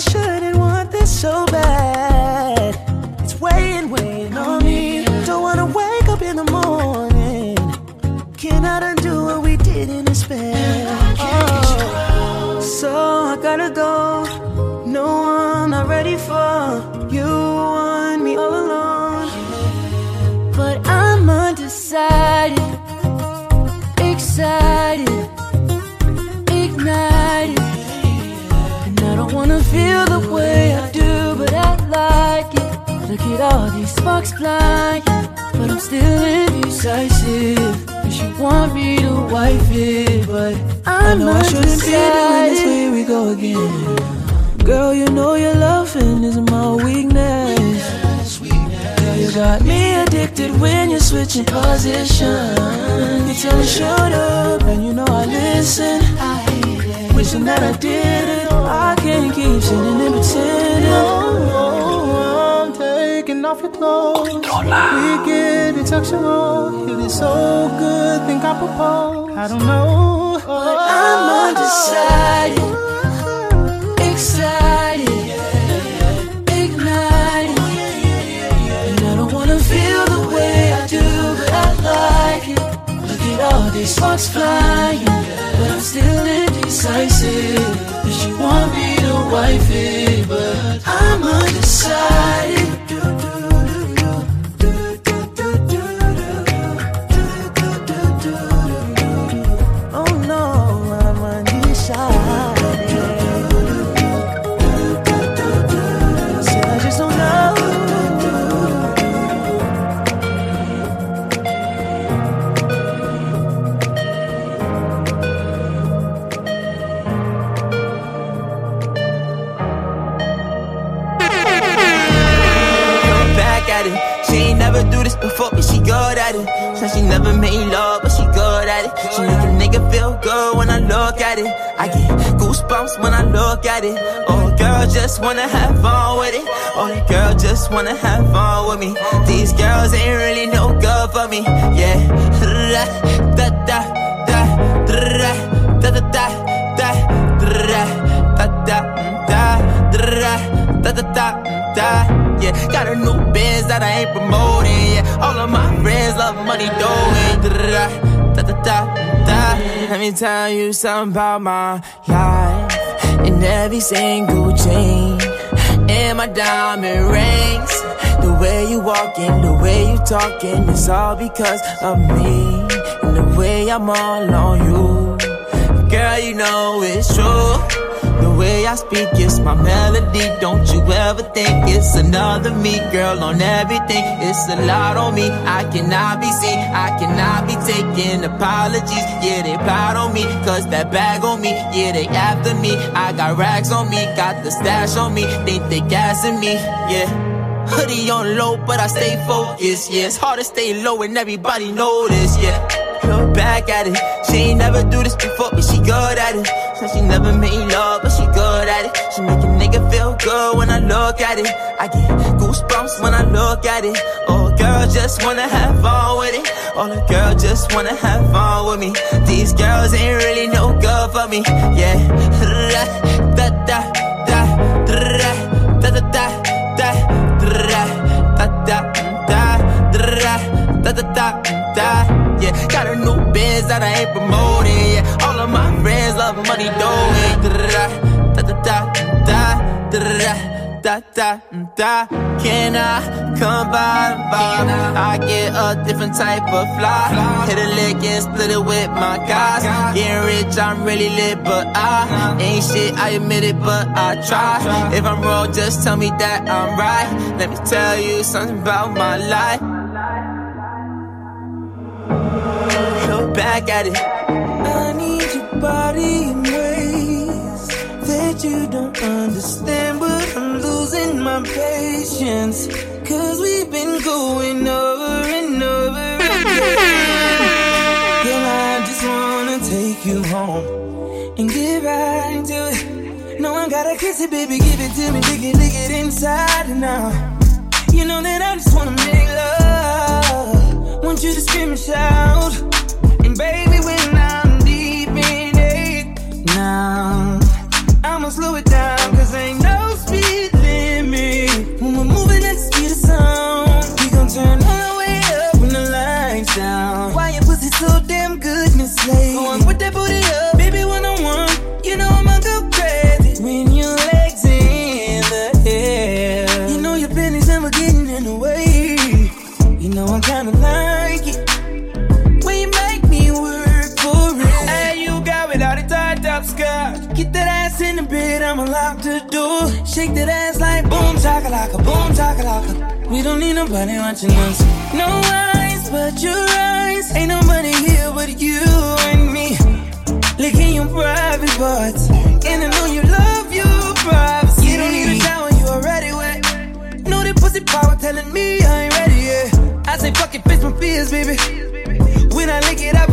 shouldn't but I'm still indecisive. Cause you want me to wife it, but I know I shouldn't be doing this, here we go again. Girl, you know your loving is my weakness. Girl, you got me addicted when you're switching position. You tell me shut up, and you know I listen. Wishing that I did it, I can't keep sitting and pretending. Oh, off your clothes. We get it sexual. It is so good, think I propose. I don't know. I'm undecided, excited, ignited. And I don't wanna feel the way I do, but I like it. Look at all these sparks flying, but I'm still indecisive. Cause you want me to wife it, but I'm undecided. Said she never made love, but she good at it. She make a nigga feel good when I look at it. I get goosebumps when I look at it. Oh, girl, just wanna have fun with it. Oh, girl, just wanna have fun with me. These girls ain't really no good for me. Yeah. Da da da da da da da da da da da da da da da da da yeah. Got a new that I ain't promoting, yeah. All of my friends love money doing, da da da da da. Let me tell you something about my life. In every single chain, in my diamond rings. The way you walking, the way you talking, it's all because of me. And the way I'm all on you. Girl, you know it's true. Way I speak, it's my melody. Don't you ever think it's another me, girl, on everything. It's a lot on me. I cannot be seen. I cannot be taking apologies. Yeah, they proud on me. Cause that bag on me. Yeah, they after me. I got rags on me. Got the stash on me. Think they gassing me. Yeah. Hoodie on low, but I stay focused. Yeah, it's hard to stay low and everybody this. Yeah, look back at it. She ain't never do this before, but she good at it. Said she never made love, but she good at it. She make a nigga feel good when I look at it. I get goosebumps when I look at it. Oh, girl, just wanna have fun with it. All the girls just wanna have fun with me. These girls ain't really no good for me. Yeah. Da da da da da da yeah. Got a new biz that I ain't promoting, yeah. All of my friends love money, doing da da da da da da da da da. Can I come by? by? I get a different type of fly. Hit a lick and split it with my guys. Getting rich, I'm really lit, but I ain't shit. I admit it, but I try. If I'm wrong, just tell me that I'm right. Let me tell you something about my life. Back at it. I need your body in ways that you don't understand, but I'm losing my patience. Cause we've been going over and over again. Girl, I just wanna take you home and get right to it. No, I gotta kiss it, baby, give it to me, lick it, lick it inside out. You know that I just wanna make love. Want you to scream and shout baby. Nobody watching us. No eyes but your eyes. Ain't nobody here but you and me. Licking your private parts. And I know you love your privacy. You don't need a shower, you already wet. Know that pussy power telling me I ain't ready yet. I say fuck it, face my fears, baby. When I lick it, I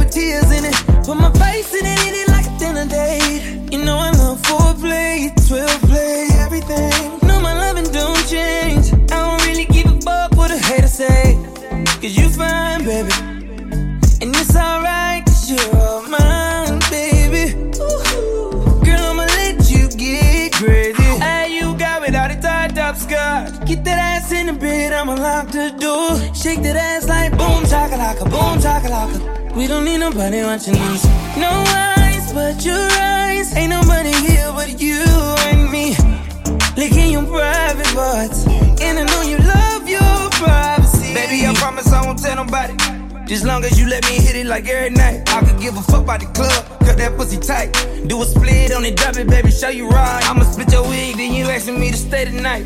skirt. Get that ass in the bed, I'ma lock the door. Shake that ass like boom, chakalaka, boom, chakalaka. We don't need nobody watching us. No eyes but your eyes. Ain't nobody here but you and me. Licking your private parts. And I know you love your privacy. Baby, I promise I won't tell nobody. Just long as you let me hit it like every night. I could give a fuck about the club, cut that pussy tight. Do a split on it, drop it, baby, show you right. I'ma split your wig, then you asking me to stay tonight.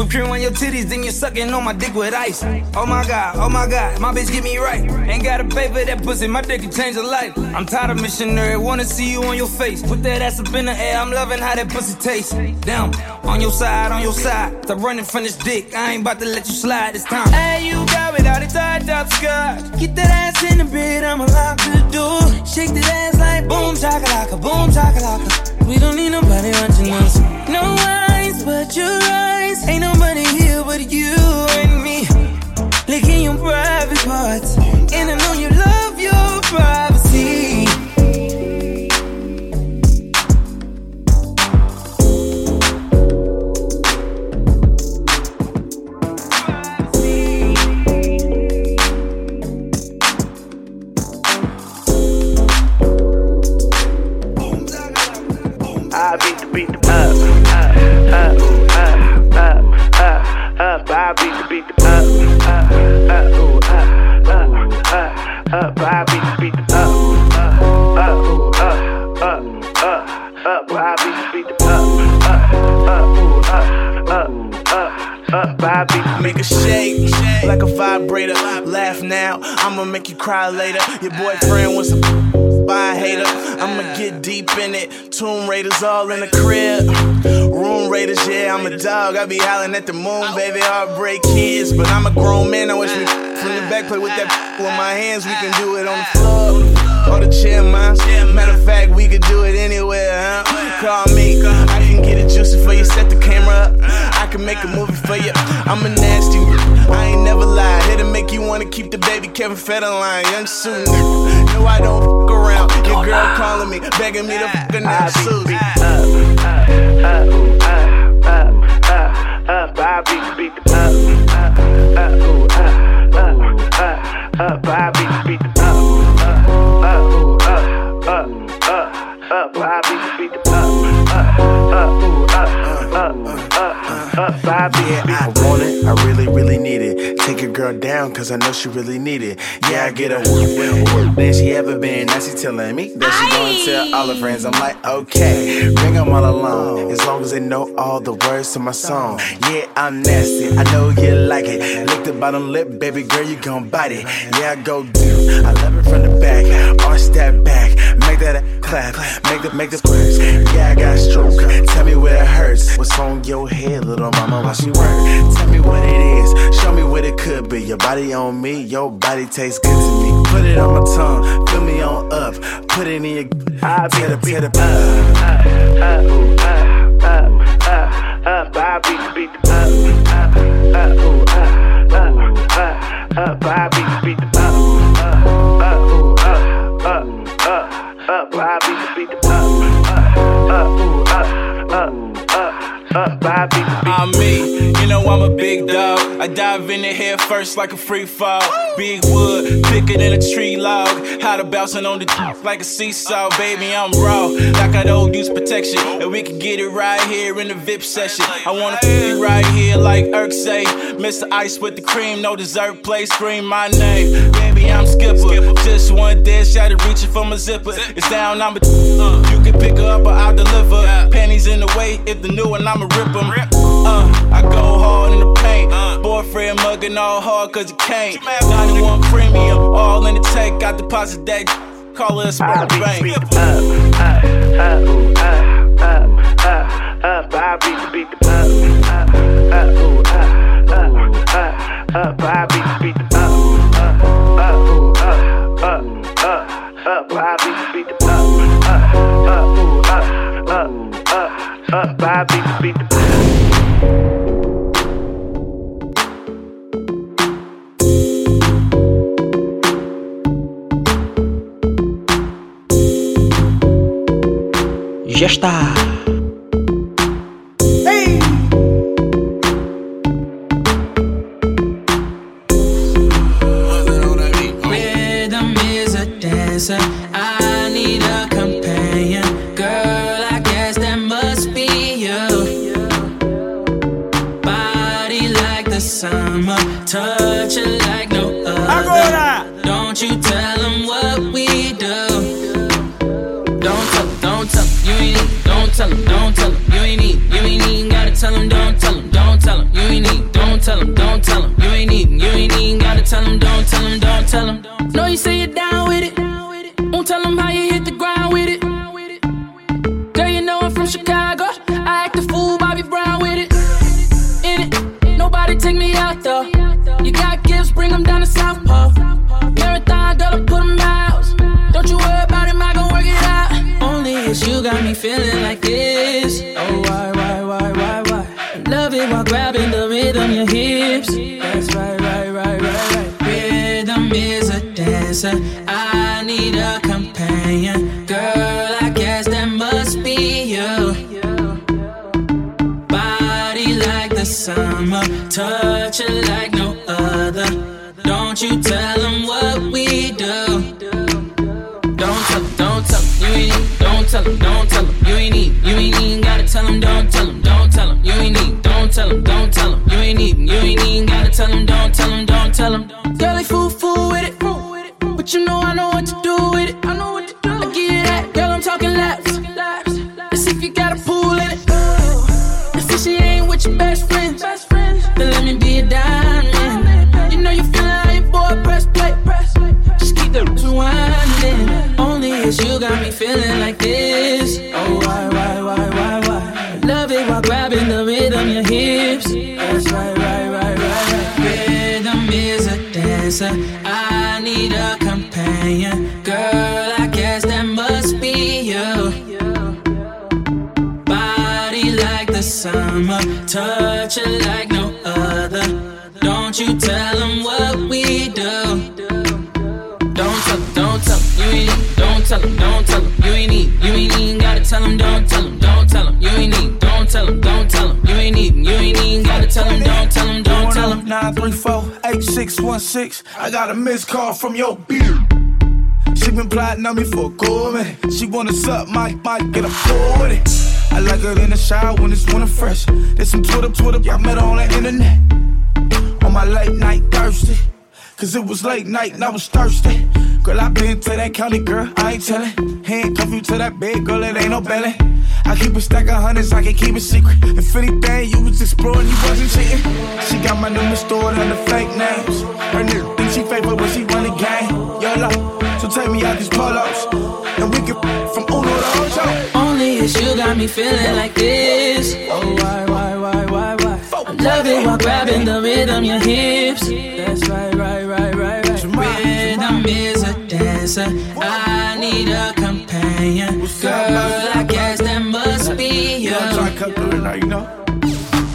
Whip cream on your titties, then you're sucking on my dick with ice. Oh my god, oh my god, my bitch get me right. Ain't gotta pay for that pussy, my dick can change a life. I'm tired of missionary, wanna see you on your face. Put that ass up in the air, I'm loving how that pussy tastes. Down, on your side, on your side. Stop running from this dick, I ain't about to let you slide this time. Hey, you got without a tied up skirt. Get that ass in the bed, I'ma lock the door. Shake that ass like boom, chakalaka, boom, chakalaka. We don't need nobody watching us. No eyes but your eyes. Ain't nobody here but you and me. Licking your private parts. And I know you love your privacy. Vibrator. Laugh now, I'ma make you cry later. Your boyfriend wants to buy a hater. I'ma get deep in it. Tomb Raiders all in the crib. Room Raiders, yeah, I'm a dog. I be howling at the moon, baby. Heartbreak kids, but I'm a grown man. I wish me from the back play with that with my hands. We can do it on the floor or the chair, man. Matter of fact, we could do it anywhere, huh? Call me, I can get it juicy for you. Set the camera up. I can make a movie for you. I'm a nasty, I ain't never lied. Here to make you wanna keep the baby Kevin Federline, young nigga. No, I don't fuck around. Your girl calling me, begging me to fuck her now, Susie. Up, I beat, beat the up, up, up, ooh, up, up, up, I beat, the up, beat I want it, I really, really need it. Take your girl down, cause I know she really need it. Yeah, I get her work than she ever been. Now she telling me that she gonna tell all her friends. I'm like, okay, bring them all along. As long as they know all the words to my song. Yeah, I'm nasty, I know you like it. Lick the bottom lip, baby girl, you gon' bite it. Yeah, I go do. I love it from the back, arch that back, make that a clap, make the make the squares. Yeah, I got stroke. Tell me where it hurts. What's on your head, little mama? Why she work? Tell me what it is. Show me what it could be. Your body on me, your body tastes good to me. Put it on my tongue, fill me on up. Put it in your I tear the tear the up, up, ooh, up, up, up, up, I beat, beat the up, up, up, ooh, up, up, up, up, I beat, beat the up, up, up, I beat, beat the up, up, up, beat the I'm me, you know I'm a big dog. I dive in the head first like a free fall. Big wood, thicker than a tree log. How to bouncing on the d- like a seesaw, baby. I'm raw, like I don't use protection. And we can get it right here in the VIP session. I wanna f you right here like Irk say. Mr. Ice with the cream, no dessert play, scream my name. Baby, I'm Skipper. Just one dead shot reaching for my zipper. It's down, I'm a You can pick her up or I'll deliver. Panties in the way, if the new one, I'ma rip 'em. Uh, I go hard in the paint. Boyfriend mugging all hard cause he can't. 91 premium, all in the tank. Got deposit that. Call it a spot bank. up, up, up, ooh, up, up, up, up, I beat, beat the up, up, up, ooh, up, up, up, up, I beat, beat the up, up, up, ooh, up, up, up, up, I beat, beat the up, up, up, ooh, up, up, up, up, I beat, beat the Já está. Rhythm is a dancer. I need a companion. Girl, I guess that must be you. Body like the summer, touch it like no other. Don't you tell them what tell them, don't tell them, you ain't need, you ain't even gotta tell them, don't tell them, don't tell them, you ain't need, don't tell them, don't tell them, you ain't need, you ain't even gotta tell them, don't tell them, don't tell them. Know you say you're down with it, won't tell them how you hit the ground with it. Girl, you know I'm from Chicago, a dancer. I need a companion. Girl, I guess that must be you. Body like the summer, touch it like no other. Don't you tell them what we do. Don't tell them, don't tell them, you ain't need, don't tell them, don't tell them, you ain't need, you ain't even gotta tell them, don't tell them, don't tell them, you ain't need, don't tell them, don't tell them, you ain't need, you ain't even gotta tell them, don't tell them, don't tell them. Girl, they fool, fool but you know I know what to do with it. I know what to do. I give you that, girl, I'm talking laps. Let's see if you got a pool in it. Since she ain't with your best friend, then let me be a diamond. You know you feeling how your boy press play. Just keep the rewinding. Only it's you got me feeling like this. Oh, why, why, why, why, why? Love it while grabbing the rhythm, your hips. That's right, a dancer. I need a companion. Girl, I guess that must be you. Body like the summer, touch it like no other. Don't you tell them what we do. Don't tell don't tell you ain't need. Don't tell them, don't tell you ain't need. You ain't even gotta tell them, don't tell them, don't tell them, you ain't need. Don't tell them, don't tell them, you ain't even, you ain't even gotta tell them, don't tell them, don't tell them. 934-8616. I got a missed call from your beard. She been plotting on me for a cool minute. She wanna suck my mic, get a floor with it. I like her in the shower when it's winter fresh. There's some Twitter, Twitter, I met her on the internet. On my late night thirsty. Cause it was late night and I was thirsty. Girl, I been to that county, girl, I ain't tellin'. Handcuff you to that bed, girl, it ain't no belly. I keep a stack of hundreds, I can keep it secret. If anything, you was exploring, you wasn't cheating. She got my number stored under fake names. Her nigga think she faithful when she run the game. YOLO, so take me out these polos. And we can from Uno to Ocho. Only is you got me feeling like this. Oh, why, why, why, why, why? I love it while grabbing the rhythm, your hips. That's right, right, right, right, right. Rhythm is a dancer. I need a companion. Girl, I'm to cut through it now, you know.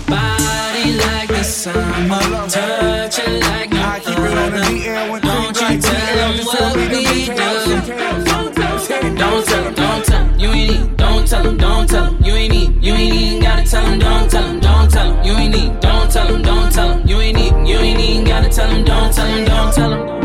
Body like the summer, touch it like no I keep it on the. DL when Don't you tell them what we do. Don't tell them, don't tell them, you ain't need. Don't tell them, don't tell them, you ain't need. You ain't even gotta tell them, don't tell them, don't tell them, you ain't need. Don't tell them, don't tell them, you ain't need. You ain't even gotta tell them, don't tell them, don't tell them.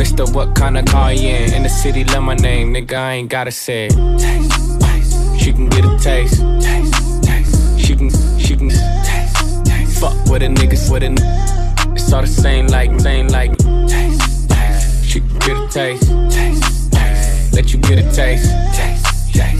Mister, what kind of car you in? In the city, love my name, nigga, I ain't gotta say it. She can get a taste. She can, she can. Fuck with a nigga, with a It's all the same, like, same, like. She can get a taste. taste, taste. Let you get a taste. taste, taste.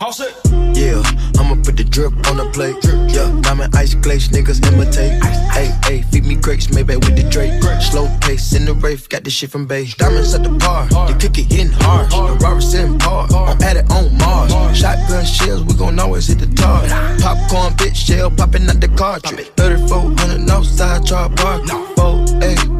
Yeah, I'ma put the drip on the plate. Yeah, diamond ice glaze, niggas imitate. Hey, hey, feed me grapes, maybe with the Drake. Slow pace in the rave, got this shit from base. Diamonds at the bar, the cookie hitting hard. The Robert sitting hard, I'm at it on Mars. Shotgun shells, we gon' always hit the tar. Popcorn, bitch, shell popping out the cartridge. 3400 outside, char bar. 4, 8, 8.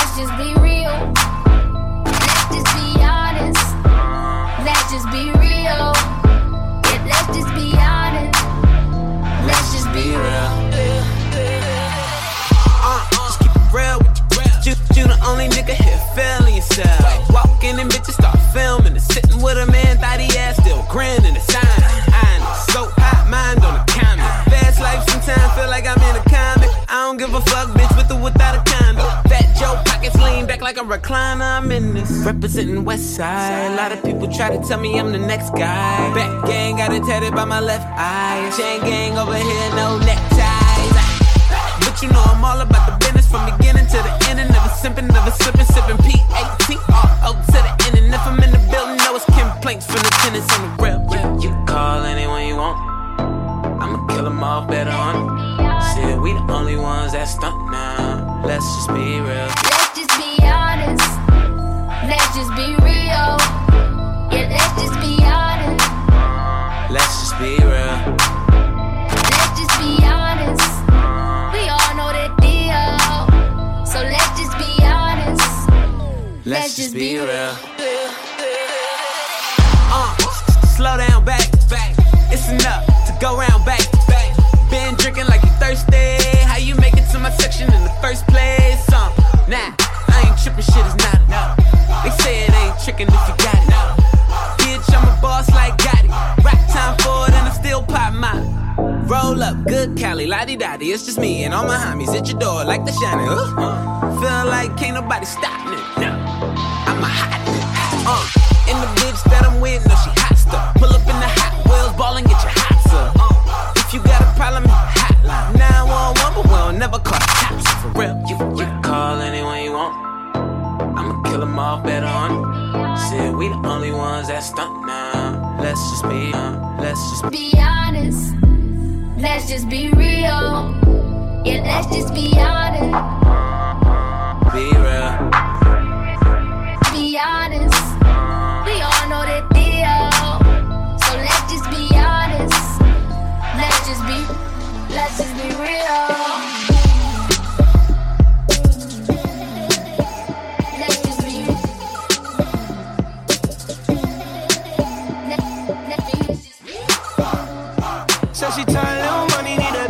Walking like a recliner. I'm in this representing West Side. A lot of people try to tell me I'm the next guy. Back gang got it tatted by my left eye. Chain gang over here, no neckties. But you know I'm all about the business from beginning to the end. And never simping, never slipping, sipping P-A-T-R-O to the end. And if I'm in the building, know it's complaints from the tenants on the real. You, you call anyone you want. I'ma kill them off better on it. Shit, we the only ones that stunt now. Let's just be real. Just be real. Uh, slow down, back, back. It's enough to go round back, back. Been drinking like you thirsty. How you make it to my section in the first place. Um, nah, I ain't tripping, shit is not enough. They say it ain't tricking if you got it. Bitch, I'm a boss like Gotti. Rap time for it and I still pop mine. Roll up, good Cali, lottie dotty. It's just me and all my homies at your door like the shining. Uh, feel like can't nobody stop me. I'm a hot. Uh, and the bitch that I'm with, no, she hot stuff. Pull up in the hot wheels, ball and get your hot up. Uh, if you got a problem, hotline 911, but we don't never call the cops for real. You, you can call anyone you want. I'ma kill them all better on. Said we the only ones that stunt now. Let's just be, uh, let's just Be honest. Let's just be real. Yeah, let's just be honest. be real. Just be real. She tired, little money, need a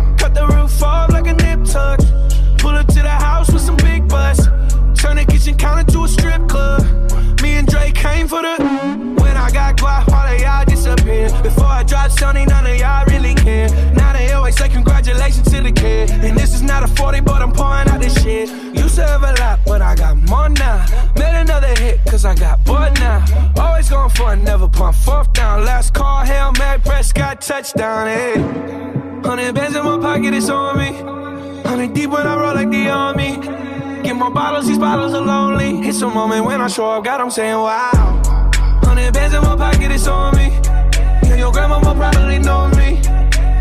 Cut the roof off like a nip tuck. Pull up to the house with some big butts. Turn the kitchen counter to a strip club. Me and Drake came for the. When I got guap, all of y'all. Before I dropped Sony, none of y'all really care. Now they always say congratulations to the kid. And this is not a 40, but I'm pouring out this shit. Used to have a lot, but I got more now. Made another hit, cause I got bored now. Always going for it, never pump fourth down. Last call, Hail Mary, Prescott, touchdown, hey. Hundred bands in my pocket, it's on me. Hundred deep when I roll like the army. Get more bottles, these bottles are lonely. It's a moment when I show up, God, I'm saying wow. Hundred bands in my pocket, it's on me. Yeah, your grandma probably know me.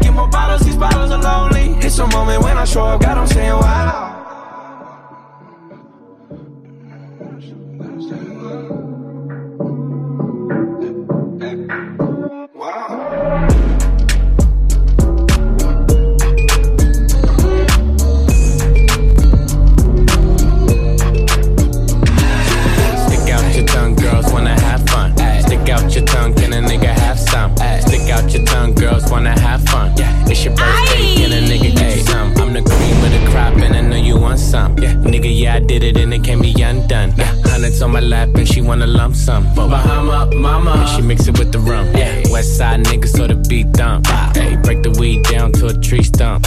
Get more bottles, these bottles are lonely. It's a moment when I show up, God, I'm saying wow. On my lap, and she wanna lump some. Bahama, mama, and she mix it with the rum. Yeah, West side nigga, so the beat dump. Hey, break the weed down to a tree stump.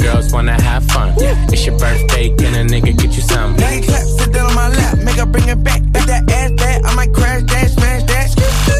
girls wanna have fun. It's your birthday, can a nigga get you some? Nine clap, sit down on my lap, make her bring it back. Back that ass back, I might crash that, smash that.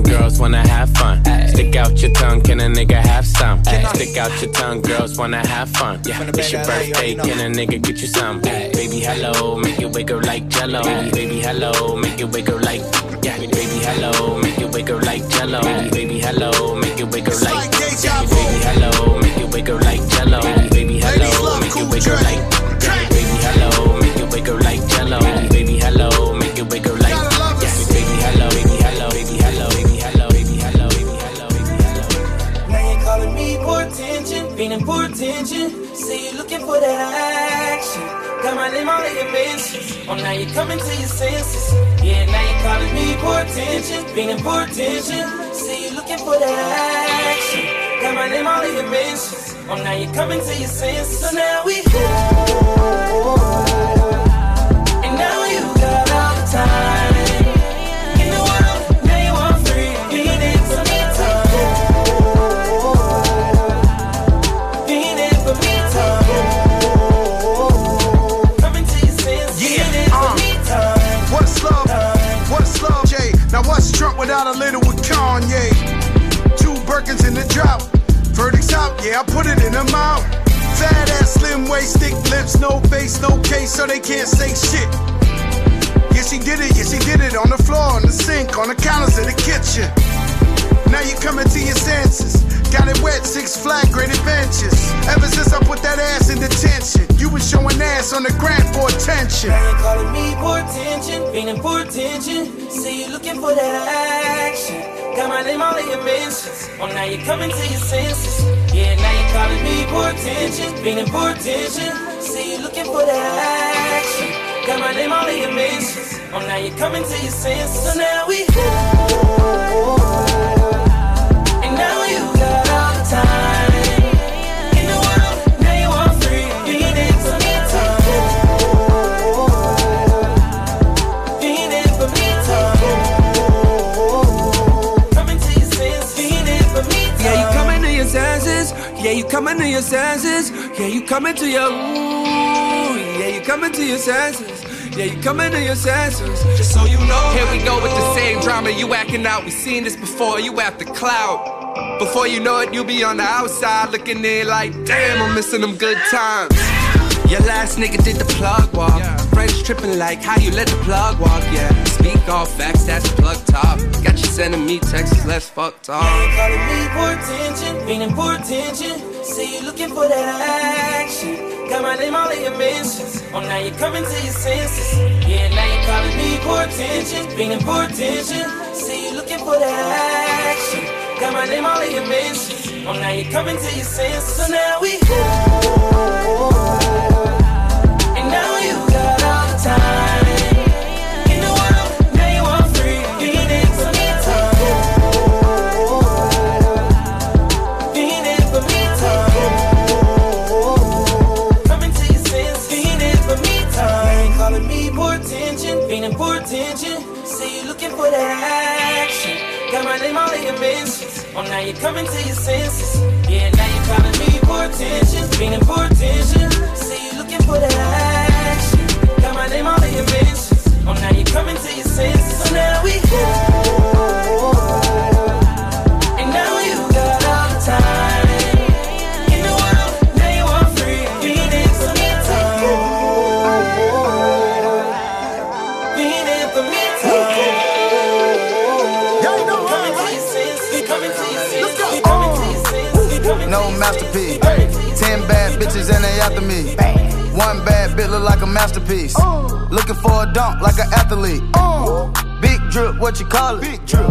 girls wanna have fun. Stick out your tongue, can a nigga have some? Stick out your tongue, girls wanna have fun. It's your birthday, can a nigga get you some? Baby, hello, make it wiggle like jello. Baby, hello, make it wiggle like. Yeah, baby, hello, make it wiggle like jello. Baby, hello, make it wiggle like. Yeah, baby, hello, make it wiggle like jello. Baby, hello, make it wiggle like. All in your mentions. Oh, now you're coming to your senses. Yeah, now you're calling me for attention, feeling for attention. See, you're looking for that action. Got my name all in your mentions. Oh, now you're coming to your senses. So now we drought. Verdict's out, yeah, I put it in the mouth. Fat ass, slim waist, thick lips, no face, no case, so they can't say shit. Yeah, she did it, yeah, she did it on the floor, on the sink, on the counters in the kitchen. Now you coming to your senses. Got it wet, six flag, great adventures. Ever since I put that ass in detention, you was showing ass on the grant for attention. You're calling me for attention, feeling for attention. Say you're looking for that action. Got my name all in your mentions. Oh, now you're coming to your senses. Yeah, now you're calling me for attention, feeling for attention. See, you're looking for that action. Got my name all in your mentions. Oh, now you're coming to your senses. So now we your senses. Yeah, you coming to your ooh. Yeah, you coming to your senses. Yeah, you coming to your senses. Just so you know. Here we go with the same drama. You acting out. We seen this before. You at the cloud. Before you know it, you'll be on the outside looking in like, damn, I'm missing them good times. Your last nigga did the plug walk. Friends tripping like how you let the plug walk. Yeah, speak all facts, that's plug top. Got you sending me texts, let's fuck talk. You're calling me for attention, feeling for attention. Say you're looking for that action. Got my name all in your mentions. Oh, now you're coming to your senses. Yeah, now you're calling me for attention, feeling for attention. Say you're looking for that action. Got my name all in your mentions. Oh, now you're coming to your senses. So now we And feeling for attention. Say you're looking for that action. Got my name all in your mentions. Oh, now you're coming to your senses. Yeah, now you're calling me for attention, feeling for attention. Say you're looking for that action. Got my name all in your mentions. Oh, now you're coming to your senses. So now we And after me. One bad bit look like a masterpiece. Looking for a dunk like an athlete. Big drip, what you call it? Big drip.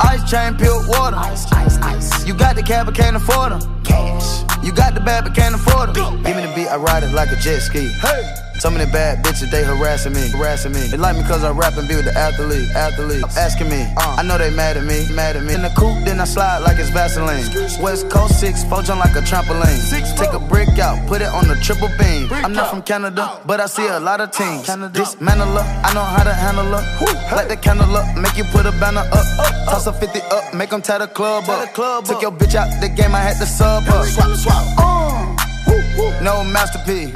Ice chain, pure water. Ice, ice, ice. You got the cab, but can't afford them. Cash. You got the bad, but can't afford them. Give me the beat, I ride it like a jet ski. Hey. Some of the bad bitches, they harassing me, harassing me. They like me cause I rap and be with the athlete, athlete. Asking me, uh, I know they mad at me, mad at me. In the coupe, then I slide like it's Vaseline. West Coast 6, four jump like a trampoline. Take a brick out, put it on the triple beam. I'm not from Canada, but I see a lot of teams. Dismantle her, I know how to handle her. Light the candle up, make you put a banner up. Toss a 50 up, make them tie the club up. Took your bitch out the game, I had to sub up. Swap, swap. No masterpiece.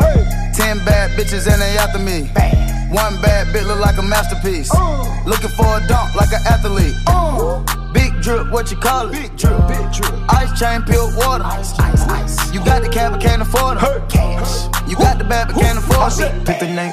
Ten bad bitches and they after me. One bad bitch look like a masterpiece. Uh. Looking for a dunk like an athlete. Uh. Big drip, what you call it? Big drip, big drip. Ice chain, pure water. Ice, ice, ice. You got the cab, but can't afford it. You got the bad, but can't afford it. Pick the name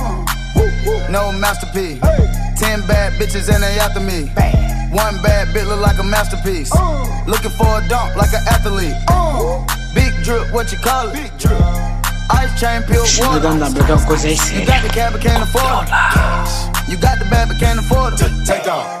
No masterpiece. Ten bad bitches and they after me. One bad bitch look like a masterpiece. Looking for a dunk like an athlete. Big drip, what you call it? Big drip. Ice chain, pure water. You got the cab, but can't afford it. You got the bad, but can't afford it. Take off.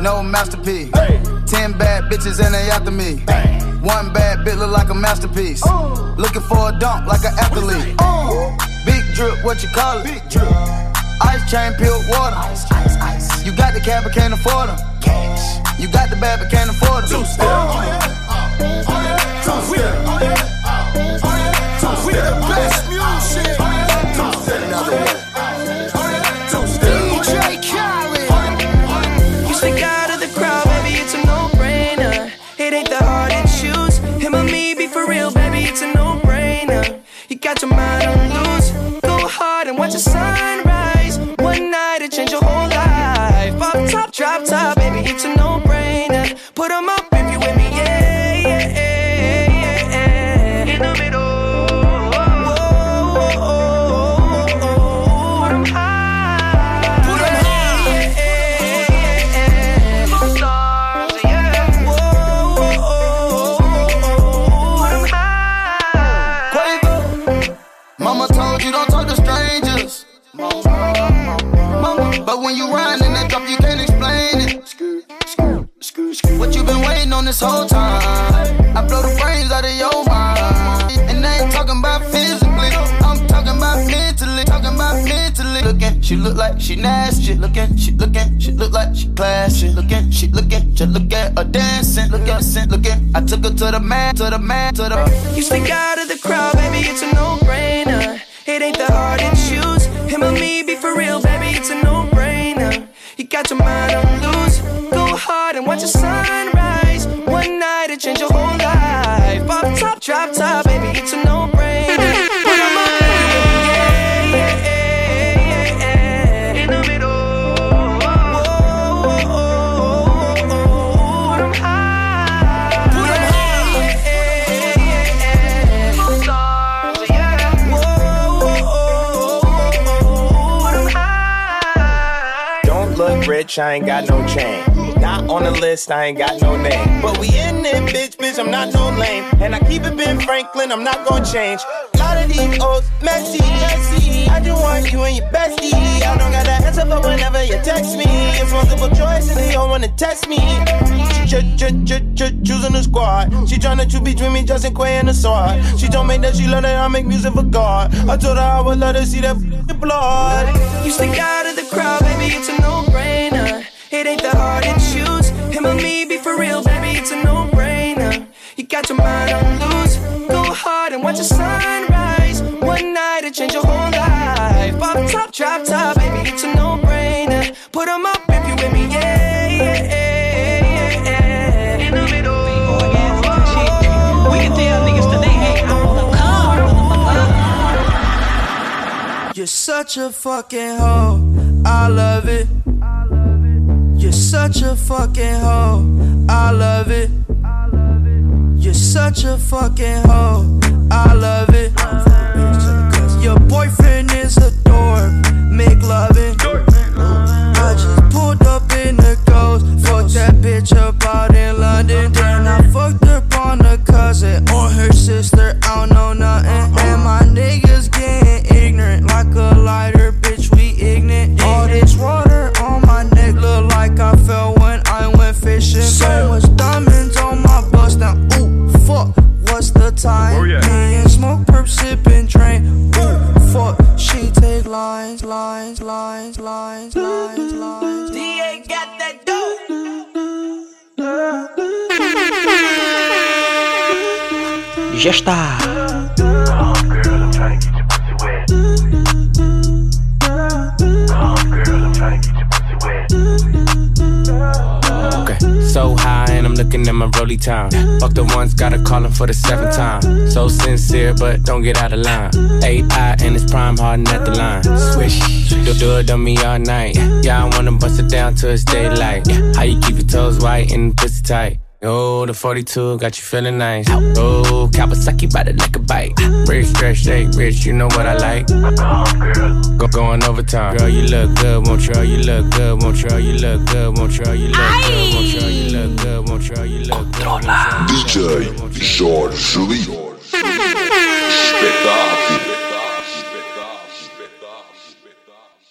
No masterpiece. Ten bad bitches and they after me. One bad bitch look like a masterpiece. Looking for a dunk like an athlete. Big drip, what you call it? Big drip. Ice chain, pure water. Ice, ice, ice. You got the cab, but can't afford them. Cash. You got the bad, but can't afford them. Two step. Oh, yeah. Oh, yeah. Two step. Oh, yeah. Oh, yeah. Oh, Two step. Oh, just look at her dancing. Look at her, looking. I took her to the man, to the man, to the. You stick out of the crowd, baby, it's a no-brainer. I ain't got no chain. Not on the list, I ain't got no name. But we in I'm not no lame. And I keep it Ben Franklin, I'm not gonna change. A Lot of these old messy, messy. I just want you and your bestie. I don't got the answer for whenever you text me. It's multiple choice and they don't wanna test me. She ch- ch- ch- ch- choosing the squad. She tryna choose between me, Justin Quavo and the sword. She told me that she love that I make music for God. I told her I would let her see that blood. You stick out of the crowd, baby, it's a no-brainer. It ain't that hard to choose. Him or me, be for real, baby, it's a no-brainer. You got your mind on loose. Go hard and watch the sunrise. One night to change your whole life. Pop top, drop top, baby, it's a no-brainer. Put 'em up if you with me, yeah, yeah, yeah, yeah. In the middle. We can tell niggas today, hey, I'm on the car, motherfucker. You're such a fucking hoe. I love it. You're such a fucking hoe. I love it. You're such a fucking hoe. I love it. Your boyfriend is a dork. Make loving. I just pulled up in the ghost. Fucked that bitch up out in London. Then I fucked up on a cousin or her sister. I don't know nothing. Já está. Okay, so high and I'm looking at my rolly time. Fuck the ones, gotta call him for the seventh time. So sincere, but don't get out of line. AI and it's prime hardin' at the line. Swish, do, do it on me all night. Yeah, I wanna bust it down till it's daylight. How you keep your toes white and pussy tight? Oh, the 42 got you feeling nice. Oh, Kawasaki by the neck a bite. Rich, stretch, shake, rich, you know what I like. Go going overtime. Girl, you look good, won't you? You look good, won't you? You look good, won't you? You look good, won't you? You look good, won't you? You look good. DJ Jorge Lee. Espetáculo.